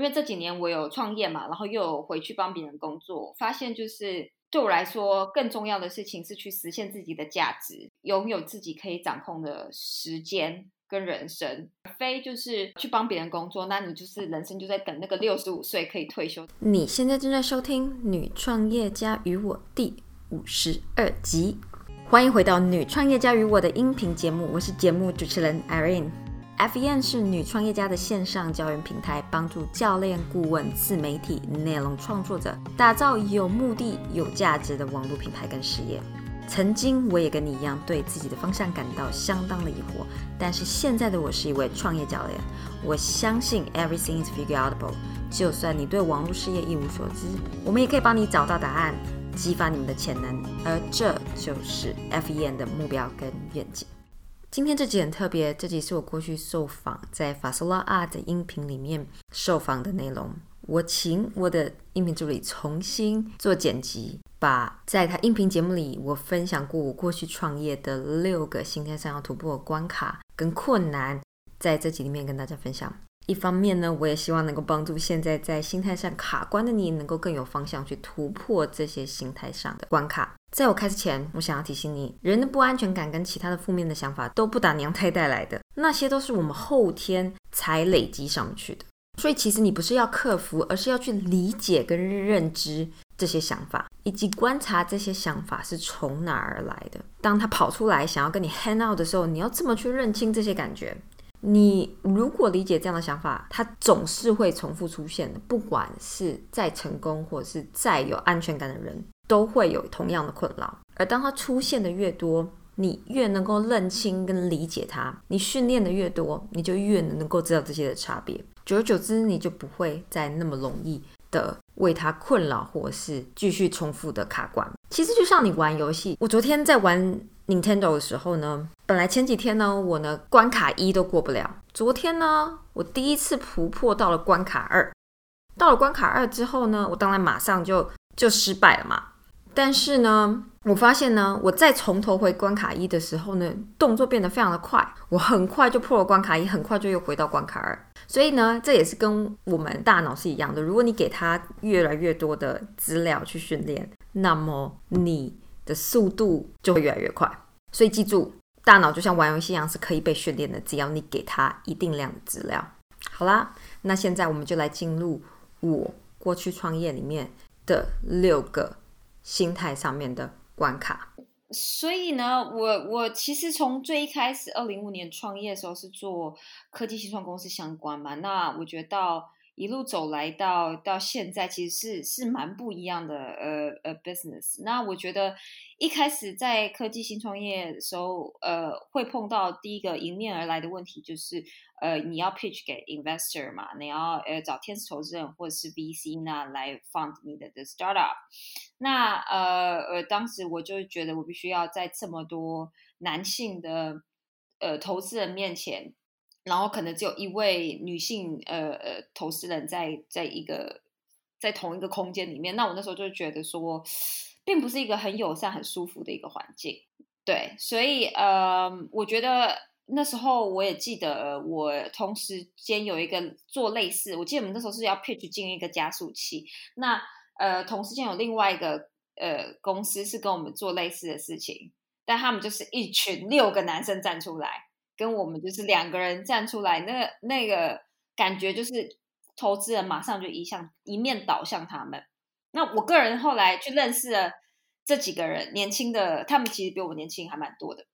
因为这几年我有创业嘛，然后又回去帮别人工作，发现就是对我来说更重要的事情是去实现自己的价值，拥有自己可以掌控的时间。跟人生，非就是去帮别人工作，那你就是人生就在等那个六十五岁可以退休。你现在正在收听《女创业家与我》第五十二集，欢迎回到《女创业家与我》的音频节目，我是节目主持人 Irene。FEN 是女创业家的线上教育平台，帮助教练、顾问、自媒体、内容创作者打造有目的、有价值的网络品牌跟事业。曾经我也跟你一样，对自己的方向感到相当的疑惑，但是现在的我是一位创业教练。我相信 everything is figureoutable。就算你对网络事业一无所知，我们也可以帮你找到答案，激发你们的潜能。而这就是 FEN 的目标跟愿景。今天这集很特别，这集是我过去受访在法索拉 Art 的音频里面受访的内容。我请我的音频助理重新做剪辑。把在他音频节目里，我分享过我过去创业的六个心态上要突破的关卡跟困难，在这集里面跟大家分享。一方面呢，我也希望能够帮助现在在心态上卡关的你，能够更有方向去突破这些心态上的关卡。在我开始前，我想要提醒你，人的不安全感跟其他的负面的想法都不打娘胎带来的，那些都是我们后天才累积上去的。所以其实你不是要克服，而是要去理解跟认知。这些想法，以及观察这些想法是从哪儿来的。当他跑出来想要跟你 hang out 的时候，你要这么去认清这些感觉。你如果理解这样的想法，它总是会重复出现的。不管是再成功，或是再有安全感的人，都会有同样的困扰。而当它出现的越多，你越能够认清跟理解它。你训练的越多，你就越能够知道这些的差别。久而久之，你就不会再那么容易。的为他困扰，或是继续重复的卡关。其实就像你玩游戏，我昨天在玩 Nintendo 的时候呢，本来前几天呢，我呢关卡一都过不了。昨天呢，我第一次突破到了关卡二。到了关卡二之后呢，我当然马上就就失败了嘛。但是呢，我发现呢，我再从头回关卡一的时候呢，动作变得非常的快，我很快就破了关卡一，很快就又回到关卡二。所以呢，这也是跟我们大脑是一样的。如果你给它越来越多的资料去训练，那么你的速度就会越来越快。所以记住，大脑就像玩游戏一样，是可以被训练的，只要你给它一定量的资料。好啦，那现在我们就来进入我过去创业里面的六个心态上面的关卡。所以呢，我我其实从最一开始，二零五年创业的时候是做科技新创公司相关嘛。那我觉得到一路走来到到现在，其实是是蛮不一样的呃呃 business。那我觉得一开始在科技新创业的时候，呃，会碰到第一个迎面而来的问题就是。呃，你要 pitch 给 investor 嘛？你要呃找天使投资人或者是 VC 那来 fund 你的的 startup。那呃呃，当时我就觉得我必须要在这么多男性的呃投资人面前，然后可能只有一位女性呃呃投资人在在一个在同一个空间里面。那我那时候就觉得说，并不是一个很友善、很舒服的一个环境。对，所以呃，我觉得。那时候我也记得，我同时间有一个做类似，我记得我们那时候是要 pitch 进一个加速器。那呃，同时间有另外一个呃公司是跟我们做类似的事情，但他们就是一群六个男生站出来，跟我们就是两个人站出来，那那个感觉就是投资人马上就一向一面倒向他们。那我个人后来去认识了这几个人，年轻的，他们其实比我年轻还蛮多的。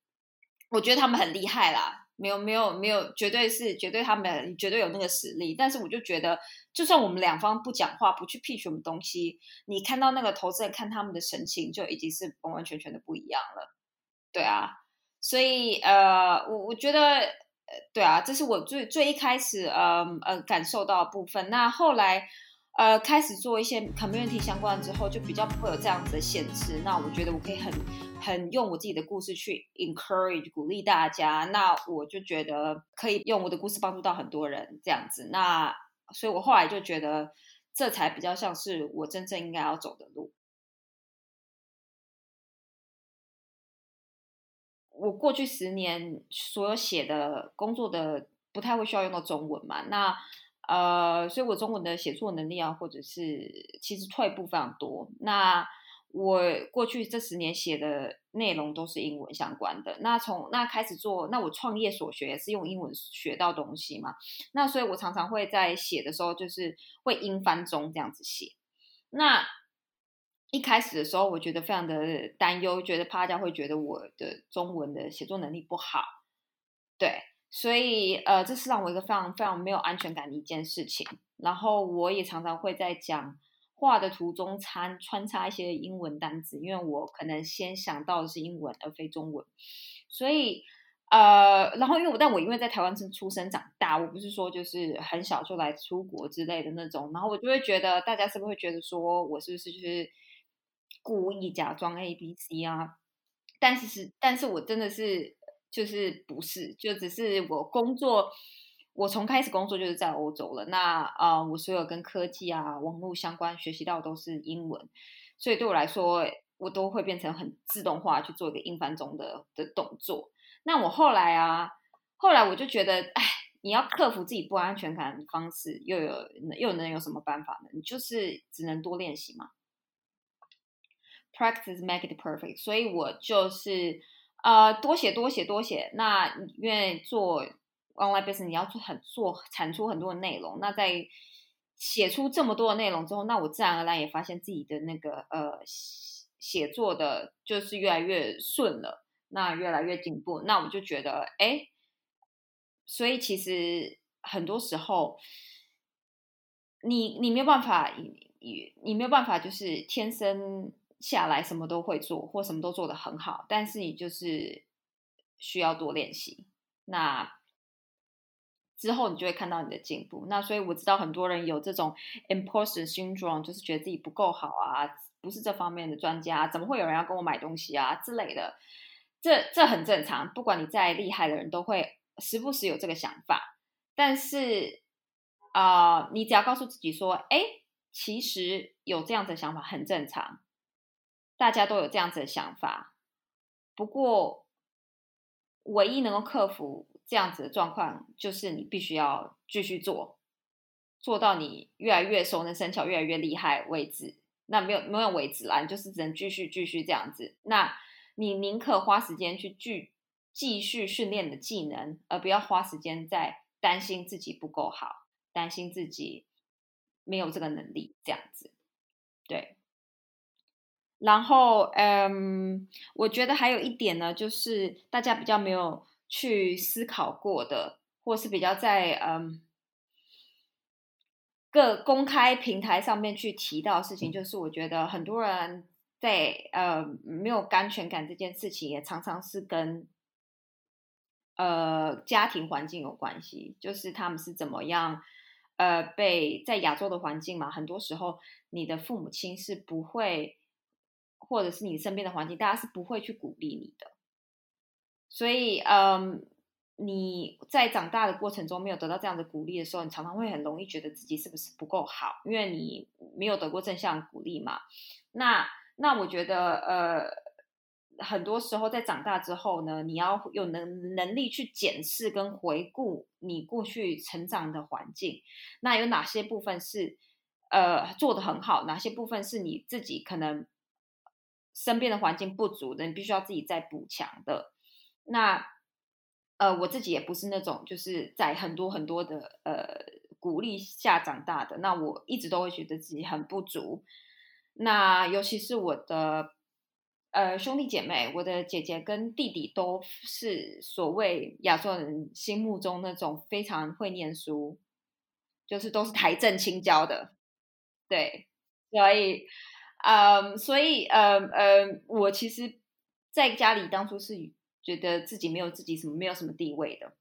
我觉得他们很厉害啦，没有没有没有，绝对是绝对他们绝对有那个实力。但是我就觉得，就算我们两方不讲话，不去 pitch 什么东西，你看到那个投资人看他们的神情，就已经是完完全全的不一样了。对啊，所以呃，我我觉得呃，对啊，这是我最最一开始呃呃感受到部分。那后来。呃，开始做一些 community 相关之后，就比较不会有这样子的限制。那我觉得我可以很很用我自己的故事去 encourage 鼓励大家。那我就觉得可以用我的故事帮助到很多人这样子。那所以我后来就觉得这才比较像是我真正应该要走的路。我过去十年所有写的工作的不太会需要用到中文嘛？那呃，所以我中文的写作能力啊，或者是其实退步非常多。那我过去这十年写的内容都是英文相关的。那从那开始做，那我创业所学也是用英文学到东西嘛。那所以我常常会在写的时候，就是会英翻中这样子写。那一开始的时候，我觉得非常的担忧，觉得怕大家会觉得我的中文的写作能力不好。对，所以呃，这是让我一个非常非常没有安全感的一件事情。然后我也常常会在讲。话的途中参穿插一些英文单词，因为我可能先想到的是英文而非中文，所以呃，然后因为我但我因为在台湾是出生长大，我不是说就是很小就来出国之类的那种，然后我就会觉得大家是不是会觉得说我是不是就是故意假装 A B C 啊？但是是，但是我真的是就是不是，就只是我工作。我从开始工作就是在欧洲了，那啊，我所有跟科技啊、网络相关学习到都是英文，所以对我来说，我都会变成很自动化去做一个英翻中的的动作。那我后来啊，后来我就觉得，哎，你要克服自己不安全感的方式，又有又能有什么办法呢？你就是只能多练习嘛，practice make it perfect。所以我就是呃，多写多写多写。那因为做。online business 你要做很做产出很多的内容，那在写出这么多的内容之后，那我自然而然也发现自己的那个呃写作的就是越来越顺了，那越来越进步，那我就觉得哎，所以其实很多时候你你没有办法，你你没有办法就是天生下来什么都会做或什么都做得很好，但是你就是需要多练习，那。之后你就会看到你的进步。那所以我知道很多人有这种 imposter syndrome，就是觉得自己不够好啊，不是这方面的专家，怎么会有人要跟我买东西啊之类的？这这很正常，不管你再厉害的人都会时不时有这个想法。但是啊，你只要告诉自己说，哎，其实有这样子的想法很正常，大家都有这样子的想法。不过，唯一能够克服。这样子的状况，就是你必须要继续做，做到你越来越熟能生巧、越来越厉害为止。那没有没有为止啦，你就是只能继续继续这样子。那你宁可花时间去继继续训练的技能，而不要花时间在担心自己不够好，担心自己没有这个能力这样子。对。然后，嗯，我觉得还有一点呢，就是大家比较没有。去思考过的，或是比较在嗯各公开平台上面去提到的事情，就是我觉得很多人在呃没有安全感这件事情，也常常是跟呃家庭环境有关系，就是他们是怎么样呃被在亚洲的环境嘛，很多时候你的父母亲是不会，或者是你身边的环境，大家是不会去鼓励你的。所以，嗯，你在长大的过程中没有得到这样的鼓励的时候，你常常会很容易觉得自己是不是不够好，因为你没有得过正向鼓励嘛。那那我觉得，呃，很多时候在长大之后呢，你要有能能力去检视跟回顾你过去成长的环境，那有哪些部分是呃做的很好，哪些部分是你自己可能身边的环境不足的，你必须要自己再补强的。那，呃，我自己也不是那种就是在很多很多的呃鼓励下长大的。那我一直都会觉得自己很不足。那尤其是我的呃兄弟姐妹，我的姐姐跟弟弟都是所谓亚洲人心目中那种非常会念书，就是都是台政青教的。对，所以，嗯，所以，嗯嗯，我其实在家里当初是。觉得自己没有自己什么没有什么地位的，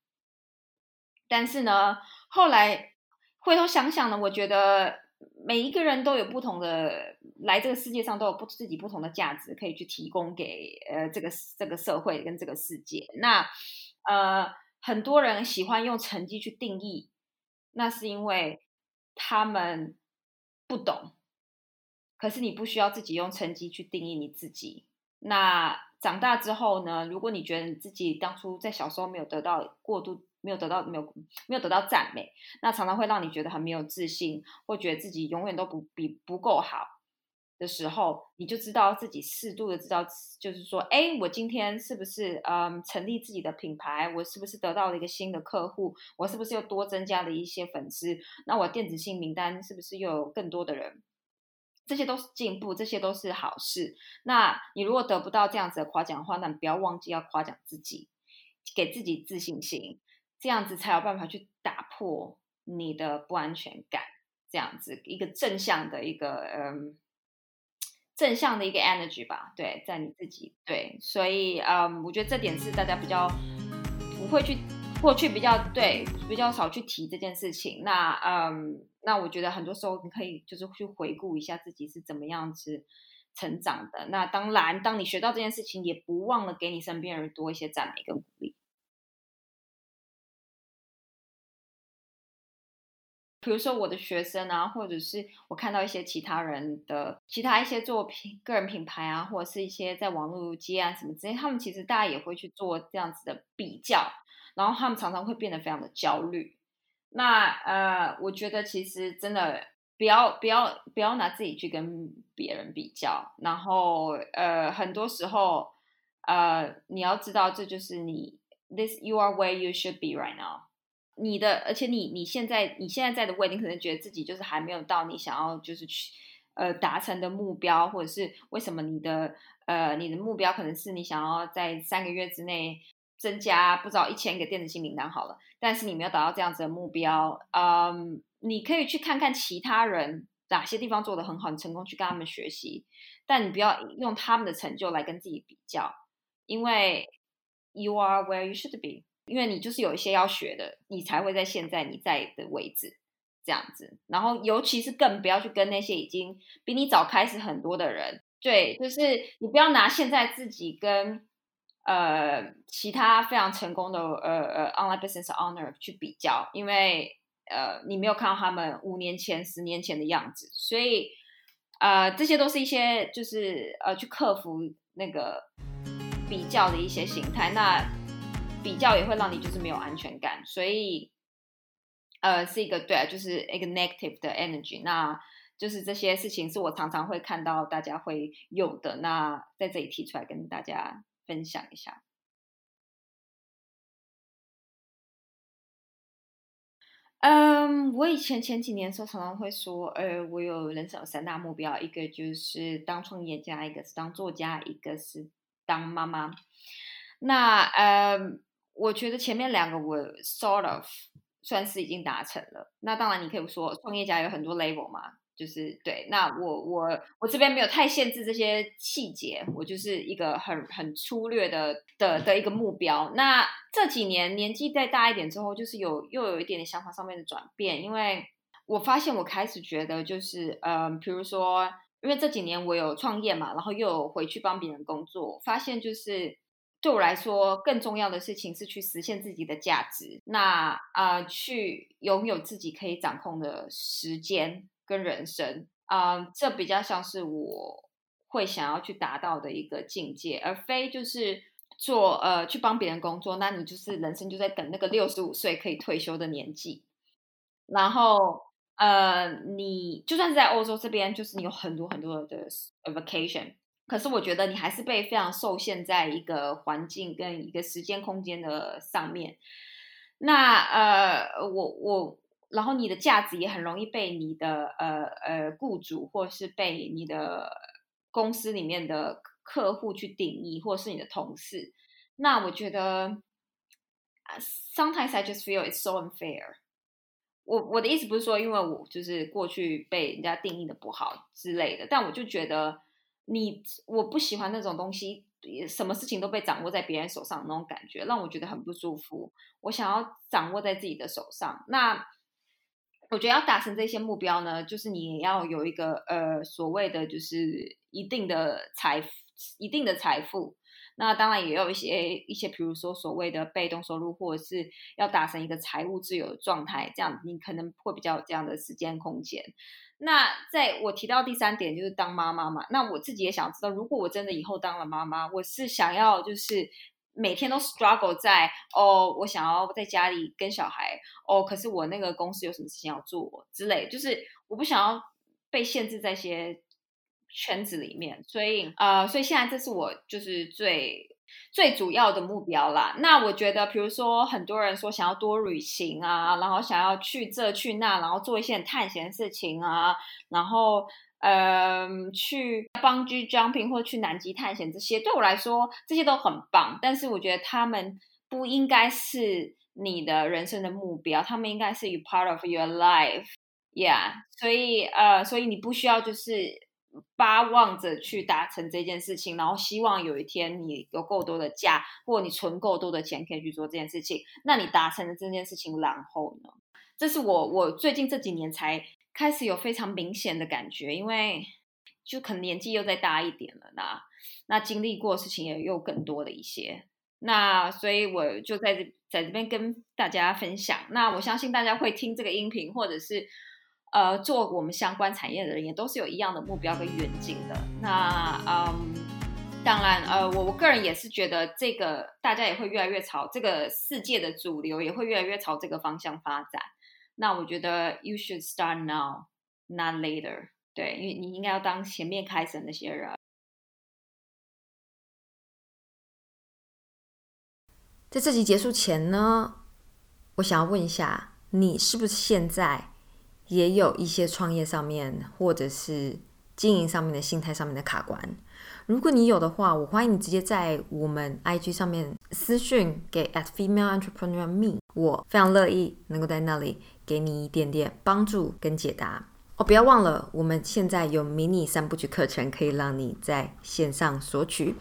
但是呢，后来回头想想呢，我觉得每一个人都有不同的来这个世界上都有不自己不同的价值可以去提供给呃这个这个社会跟这个世界。那呃很多人喜欢用成绩去定义，那是因为他们不懂。可是你不需要自己用成绩去定义你自己。那长大之后呢？如果你觉得你自己当初在小时候没有得到过度没有得到没有没有得到赞美，那常常会让你觉得很没有自信，或觉得自己永远都不比不够好的时候，你就知道自己适度的知道，就是说，哎，我今天是不是嗯成立自己的品牌？我是不是得到了一个新的客户？我是不是又多增加了一些粉丝？那我电子信名单是不是又有更多的人？这些都是进步，这些都是好事。那你如果得不到这样子的夸奖的话，那你不要忘记要夸奖自己，给自己自信心，这样子才有办法去打破你的不安全感。这样子一个正向的一个嗯，正向的一个 energy 吧。对，在你自己对，所以嗯，我觉得这点是大家比较不会去。过去比较对比较少去提这件事情，那嗯，那我觉得很多时候你可以就是去回顾一下自己是怎么样子成长的。那当然，当你学到这件事情，也不忘了给你身边人多一些赞美跟鼓励。比如说我的学生啊，或者是我看到一些其他人的其他一些作品、个人品牌啊，或者是一些在网络接啊什么之类，他们其实大家也会去做这样子的比较。然后他们常常会变得非常的焦虑。那呃，我觉得其实真的不要不要不要拿自己去跟别人比较。然后呃，很多时候呃，你要知道这就是你，this you are where you should be right now。你的，而且你你现在你现在在的位置，你可能觉得自己就是还没有到你想要就是去呃达成的目标，或者是为什么你的呃你的目标可能是你想要在三个月之内。增加不知道一千个电子信名单好了，但是你没有达到这样子的目标，嗯，你可以去看看其他人哪些地方做的很好，你成功去跟他们学习，但你不要用他们的成就来跟自己比较，因为 you are where you should be，因为你就是有一些要学的，你才会在现在你在的位置这样子，然后尤其是更不要去跟那些已经比你早开始很多的人，对，就是你不要拿现在自己跟。呃，其他非常成功的呃呃 online business owner 去比较，因为呃你没有看到他们五年前、十年前的样子，所以呃这些都是一些就是呃去克服那个比较的一些形态。那比较也会让你就是没有安全感，所以呃是一个对，就是一个 negative 的 energy。那就是这些事情是我常常会看到大家会有的，那在这里提出来跟大家。分享一下。嗯，我以前前几年的时候常常会说，呃，我有人生有三大目标，一个就是当创业家，一个是当作家，一个是当妈妈。那呃，我觉得前面两个我 sort of 算是已经达成了。那当然，你可以说创业家有很多 level 嘛。就是对，那我我我这边没有太限制这些细节，我就是一个很很粗略的的的一个目标。那这几年年纪再大一点之后，就是有又有一点点想法上面的转变，因为我发现我开始觉得就是，嗯，比如说，因为这几年我有创业嘛，然后又有回去帮别人工作，发现就是对我来说更重要的事情是去实现自己的价值，那啊，去拥有自己可以掌控的时间。跟人生啊，这比较像是我会想要去达到的一个境界，而非就是做呃去帮别人工作，那你就是人生就在等那个六十五岁可以退休的年纪。然后呃，你就算是在欧洲这边，就是你有很多很多的 vacation，可是我觉得你还是被非常受限在一个环境跟一个时间空间的上面。那呃，我我。然后你的价值也很容易被你的呃呃雇主，或是被你的公司里面的客户去定义，或是你的同事。那我觉得，sometimes I just feel it's so unfair。我我的意思不是说，因为我就是过去被人家定义的不好之类的，但我就觉得你我不喜欢那种东西，什么事情都被掌握在别人手上那种感觉，让我觉得很不舒服。我想要掌握在自己的手上。那我觉得要达成这些目标呢，就是你要有一个呃所谓的就是一定的财一定的财富，那当然也有一些一些，比如说所谓的被动收入，或者是要达成一个财务自由的状态，这样你可能会比较有这样的时间空间。那在我提到第三点就是当妈妈嘛，那我自己也想知道，如果我真的以后当了妈妈，我是想要就是每天都 struggle 在哦，我想要在家里跟小孩哦，可是我那个公司有什么事情要做之类，就是我不想要被限制在一些圈子里面，所以呃，所以现在这是我就是最最主要的目标啦。那我觉得，比如说很多人说想要多旅行啊，然后想要去这去那，然后做一些探险的事情啊，然后。嗯，去 bungee jumping 或者去南极探险这些，对我来说这些都很棒。但是我觉得他们不应该是你的人生的目标，他们应该是 you part of your life，yeah。所以呃，所以你不需要就是巴望着去达成这件事情，然后希望有一天你有够多的假，或你存够多的钱可以去做这件事情。那你达成了这件事情，然后呢？这是我我最近这几年才。开始有非常明显的感觉，因为就可能年纪又再大一点了，那那经历过事情也又更多了一些，那所以我就在这在这边跟大家分享。那我相信大家会听这个音频，或者是呃做我们相关产业的人，也都是有一样的目标跟远景的。那嗯，当然呃，我我个人也是觉得这个大家也会越来越朝这个世界的主流，也会越来越朝这个方向发展。那我觉得 you should start now, not later。对，因为你应该要当前面开始的那些人。在这集结束前呢，我想要问一下，你是不是现在也有一些创业上面或者是经营上面的心态上面的卡关？如果你有的话，我欢迎你直接在我们 IG 上面私讯给 at female entrepreneur me，我非常乐意能够在那里。给你一点点帮助跟解答哦！不要忘了，我们现在有迷你三部曲课程，可以让你在线上索取。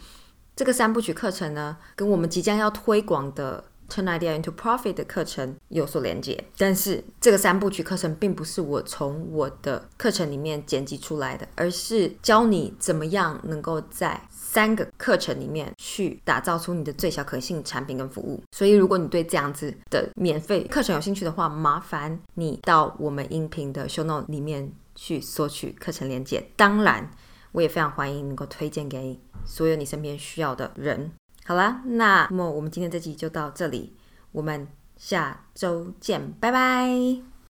这个三部曲课程呢，跟我们即将要推广的 Turn Idea into Profit 的课程有所连接。但是，这个三部曲课程并不是我从我的课程里面剪辑出来的，而是教你怎么样能够在三个课程里面去打造出你的最小可信产品跟服务。所以，如果你对这样子的免费课程有兴趣的话，麻烦你到我们音频的 show note 里面去索取课程链接。当然，我也非常欢迎能够推荐给所有你身边需要的人。好啦，那么我们今天这集就到这里，我们下周见，拜拜。